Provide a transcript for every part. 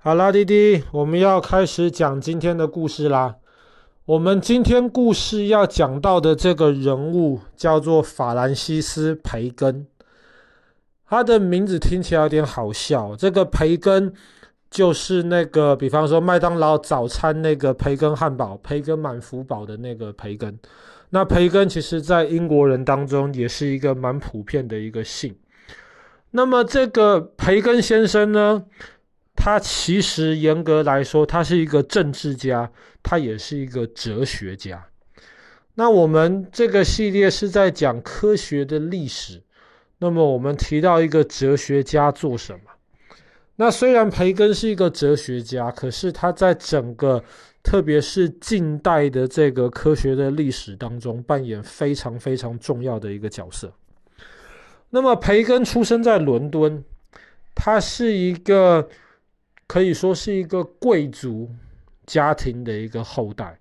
好啦，弟弟，我们要开始讲今天的故事啦。我们今天故事要讲到的这个人物叫做法兰西斯·培根。他的名字听起来有点好笑。这个培根就是那个，比方说麦当劳早餐那个培根汉堡、培根满福堡的那个培根。那培根其实在英国人当中也是一个蛮普遍的一个姓。那么这个培根先生呢，他其实严格来说，他是一个政治家，他也是一个哲学家。那我们这个系列是在讲科学的历史。那么我们提到一个哲学家做什么？那虽然培根是一个哲学家，可是他在整个，特别是近代的这个科学的历史当中，扮演非常非常重要的一个角色。那么培根出生在伦敦，他是一个可以说是一个贵族家庭的一个后代。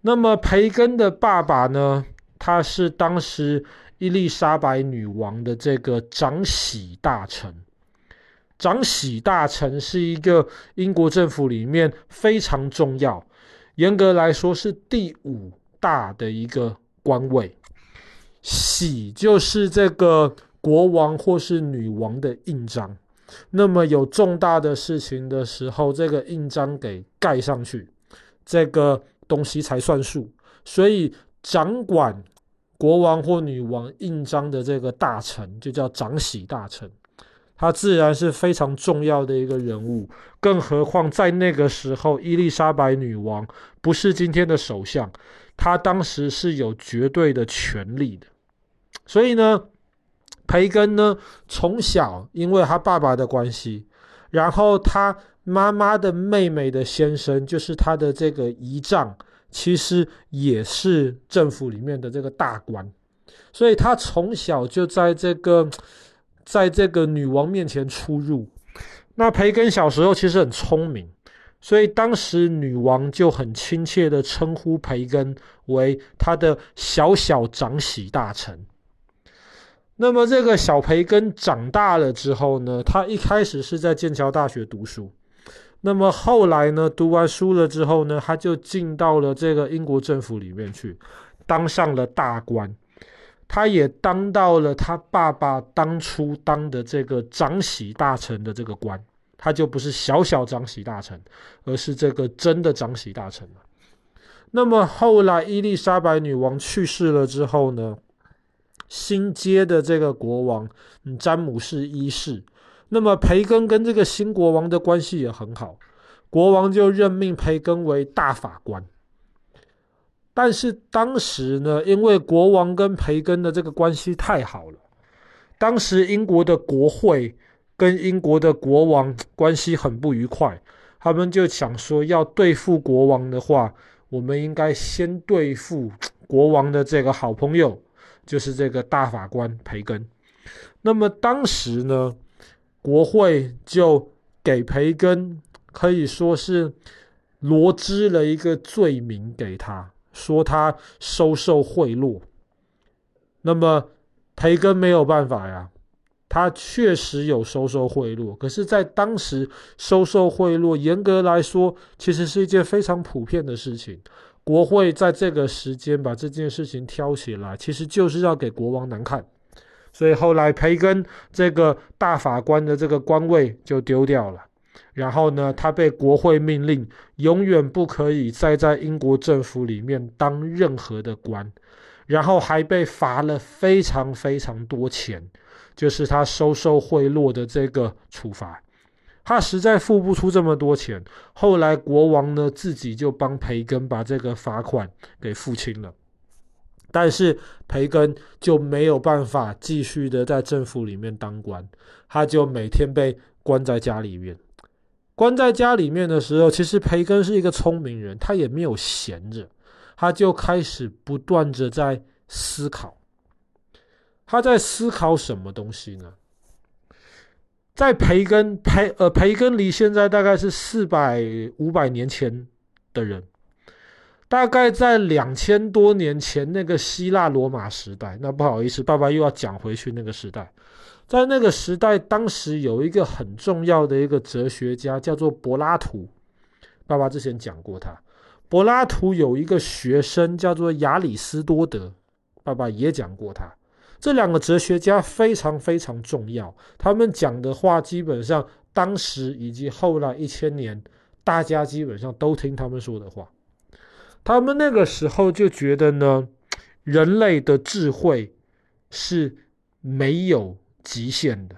那么培根的爸爸呢，他是当时伊丽莎白女王的这个长喜大臣。长喜大臣是一个英国政府里面非常重要，严格来说是第五大的一个官位。喜就是这个国王或是女王的印章，那么有重大的事情的时候，这个印章给盖上去，这个东西才算数。所以掌管国王或女王印章的这个大臣就叫长喜大臣，他自然是非常重要的一个人物。更何况在那个时候，伊丽莎白女王不是今天的首相，她当时是有绝对的权力的。所以呢，培根呢，从小因为他爸爸的关系，然后他妈妈的妹妹的先生，就是他的这个姨丈，其实也是政府里面的这个大官，所以他从小就在这个，在这个女王面前出入。那培根小时候其实很聪明，所以当时女王就很亲切地称呼培根为他的小小长喜大臣。那么这个小培根长大了之后呢，他一开始是在剑桥大学读书，那么后来呢，读完书了之后呢，他就进到了这个英国政府里面去，当上了大官，他也当到了他爸爸当初当的这个长喜大臣的这个官，他就不是小小长喜大臣，而是这个真的长喜大臣了。那么后来伊丽莎白女王去世了之后呢，新接的这个国王，詹姆士一世，那么培根跟这个新国王的关系也很好，国王就任命培根为大法官。但是当时呢，因为国王跟培根的这个关系太好了，当时英国的国会跟英国的国王关系很不愉快，他们就想说要对付国王的话，我们应该先对付国王的这个好朋友。就是这个大法官培根，那么当时呢，国会就给培根可以说是罗织了一个罪名给他，说他收受贿赂。那么培根没有办法呀，他确实有收受贿赂，可是，在当时收受贿赂，严格来说，其实是一件非常普遍的事情。国会在这个时间把这件事情挑起来，其实就是要给国王难看，所以后来培根这个大法官的这个官位就丢掉了，然后呢，他被国会命令永远不可以再在英国政府里面当任何的官，然后还被罚了非常非常多钱，就是他收受贿赂的这个处罚。他实在付不出这么多钱，后来国王呢，自己就帮培根把这个罚款给付清了，但是培根就没有办法继续的在政府里面当官，他就每天被关在家里面。关在家里面的时候，其实培根是一个聪明人，他也没有闲着，他就开始不断的在思考。他在思考什么东西呢？在培根培呃培根离现在大概是四百五百年前的人，大概在两千多年前那个希腊罗马时代，那不好意思，爸爸又要讲回去那个时代。在那个时代，当时有一个很重要的一个哲学家叫做柏拉图。爸爸之前讲过他，柏拉图有一个学生叫做亚里斯多德。爸爸也讲过他。这两个哲学家非常非常重要，他们讲的话基本上当时以及后来一千年，大家基本上都听他们说的话。他们那个时候就觉得呢，人类的智慧是没有极限的。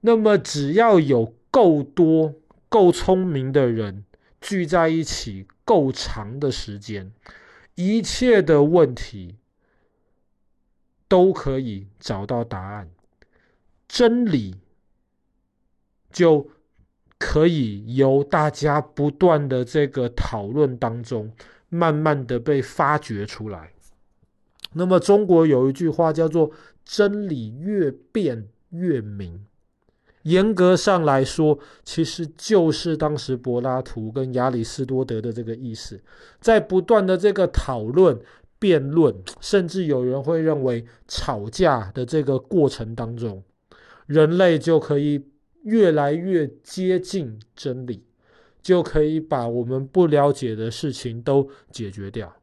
那么，只要有够多、够聪明的人聚在一起够长的时间，一切的问题都可以找到答案，真理就可以由大家不断的这个讨论当中。慢慢的被发掘出来。那么中国有一句话叫做“真理越辩越明”，严格上来说，其实就是当时柏拉图跟亚里士多德的这个意思，在不断的这个讨论、辩论，甚至有人会认为吵架的这个过程当中，人类就可以越来越接近真理。就可以把我们不了解的事情都解决掉。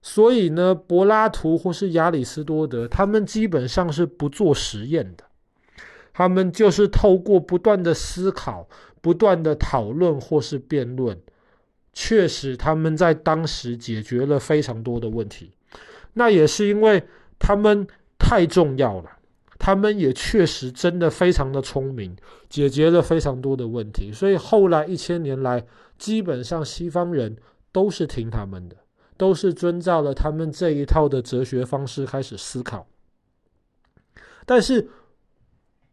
所以呢，柏拉图或是亚里士多德，他们基本上是不做实验的，他们就是透过不断的思考、不断的讨论或是辩论，确实他们在当时解决了非常多的问题。那也是因为他们太重要了。他们也确实真的非常的聪明，解决了非常多的问题，所以后来一千年来，基本上西方人都是听他们的，都是遵照了他们这一套的哲学方式开始思考。但是，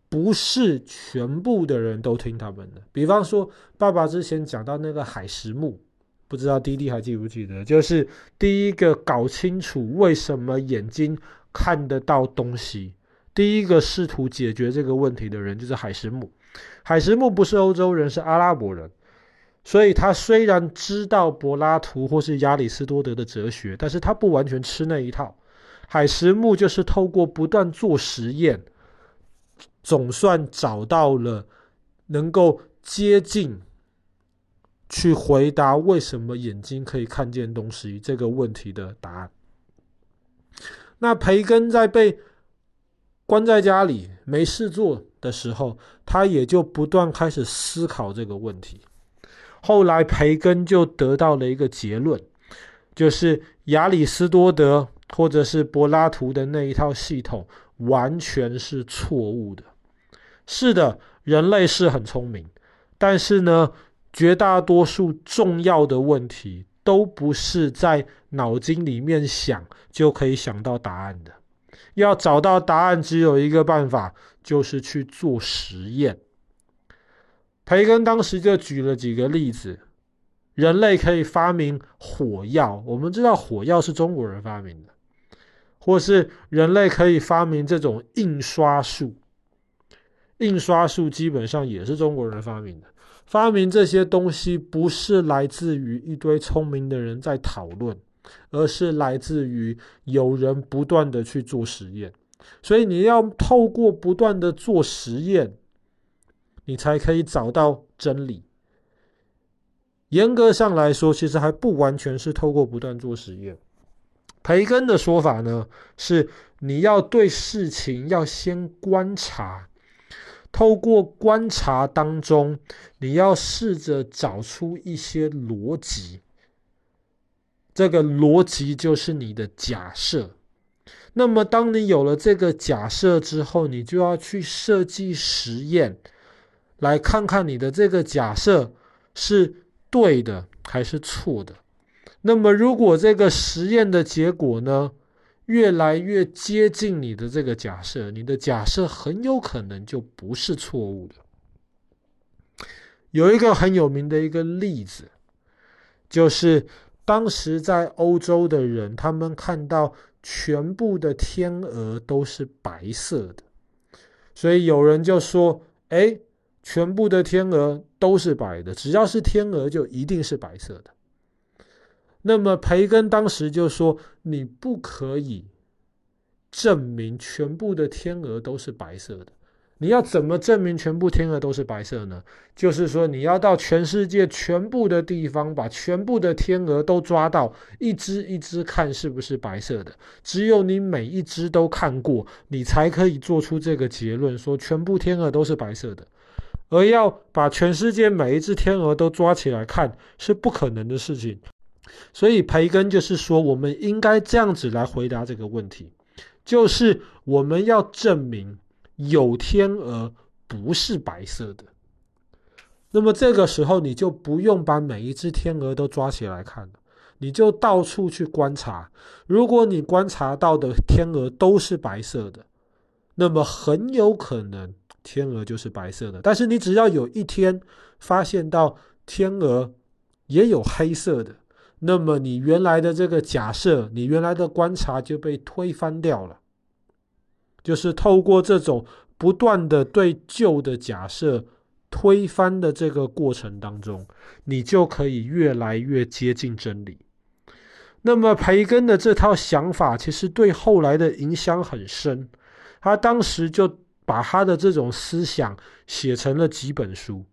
不是全部的人都听他们的。比方说，爸爸之前讲到那个海石木，不知道弟弟还记不记得？就是第一个搞清楚为什么眼睛看得到东西。第一个试图解决这个问题的人就是海石木。海石木不是欧洲人，是阿拉伯人，所以他虽然知道柏拉图或是亚里士多德的哲学，但是他不完全吃那一套。海石木就是透过不断做实验，总算找到了能够接近去回答为什么眼睛可以看见东西这个问题的答案。那培根在被关在家里没事做的时候，他也就不断开始思考这个问题。后来培根就得到了一个结论，就是亚里士多德或者是柏拉图的那一套系统完全是错误的。是的，人类是很聪明，但是呢，绝大多数重要的问题都不是在脑筋里面想就可以想到答案的。要找到答案，只有一个办法，就是去做实验。培根当时就举了几个例子：人类可以发明火药，我们知道火药是中国人发明的；或是人类可以发明这种印刷术，印刷术基本上也是中国人发明的。发明这些东西，不是来自于一堆聪明的人在讨论。而是来自于有人不断的去做实验，所以你要透过不断的做实验，你才可以找到真理。严格上来说，其实还不完全是透过不断做实验。培根的说法呢，是你要对事情要先观察，透过观察当中，你要试着找出一些逻辑。这个逻辑就是你的假设。那么，当你有了这个假设之后，你就要去设计实验，来看看你的这个假设是对的还是错的。那么，如果这个实验的结果呢，越来越接近你的这个假设，你的假设很有可能就不是错误的。有一个很有名的一个例子，就是。当时在欧洲的人，他们看到全部的天鹅都是白色的，所以有人就说：“哎，全部的天鹅都是白的，只要是天鹅就一定是白色的。”那么培根当时就说：“你不可以证明全部的天鹅都是白色的。你要怎么证明全部天鹅都是白色呢？就是说，你要到全世界全部的地方，把全部的天鹅都抓到，一只一只看是不是白色的。只有你每一只都看过，你才可以做出这个结论，说全部天鹅都是白色的。而要把全世界每一只天鹅都抓起来看，是不可能的事情。所以培根就是说，我们应该这样子来回答这个问题，就是我们要证明。有天鹅不是白色的，那么这个时候你就不用把每一只天鹅都抓起来看了，你就到处去观察。如果你观察到的天鹅都是白色的，那么很有可能天鹅就是白色的。但是你只要有一天发现到天鹅也有黑色的，那么你原来的这个假设，你原来的观察就被推翻掉了。就是透过这种不断的对旧的假设推翻的这个过程当中，你就可以越来越接近真理。那么培根的这套想法其实对后来的影响很深，他当时就把他的这种思想写成了几本书。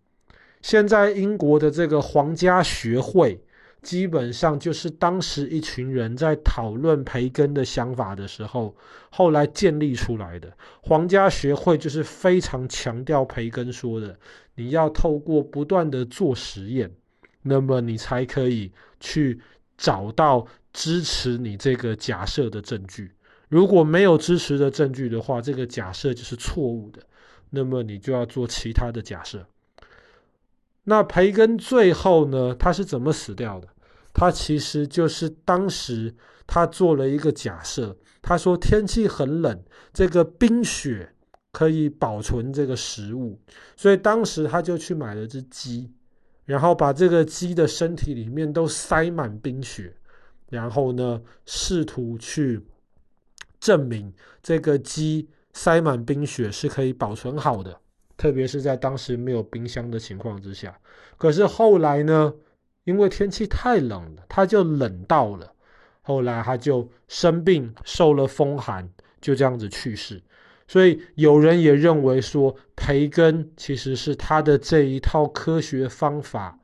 现在英国的这个皇家学会。基本上就是当时一群人在讨论培根的想法的时候，后来建立出来的皇家学会就是非常强调培根说的：你要透过不断的做实验，那么你才可以去找到支持你这个假设的证据。如果没有支持的证据的话，这个假设就是错误的，那么你就要做其他的假设。那培根最后呢，他是怎么死掉的？他其实就是当时他做了一个假设，他说天气很冷，这个冰雪可以保存这个食物，所以当时他就去买了只鸡，然后把这个鸡的身体里面都塞满冰雪，然后呢，试图去证明这个鸡塞满冰雪是可以保存好的。特别是在当时没有冰箱的情况之下，可是后来呢，因为天气太冷了，他就冷到了，后来他就生病，受了风寒，就这样子去世。所以有人也认为说，培根其实是他的这一套科学方法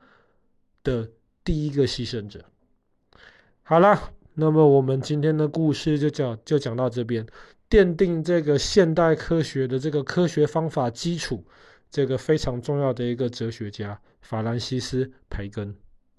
的第一个牺牲者。好了，那么我们今天的故事就讲就讲到这边。奠定这个现代科学的这个科学方法基础，这个非常重要的一个哲学家法兰西斯·培根。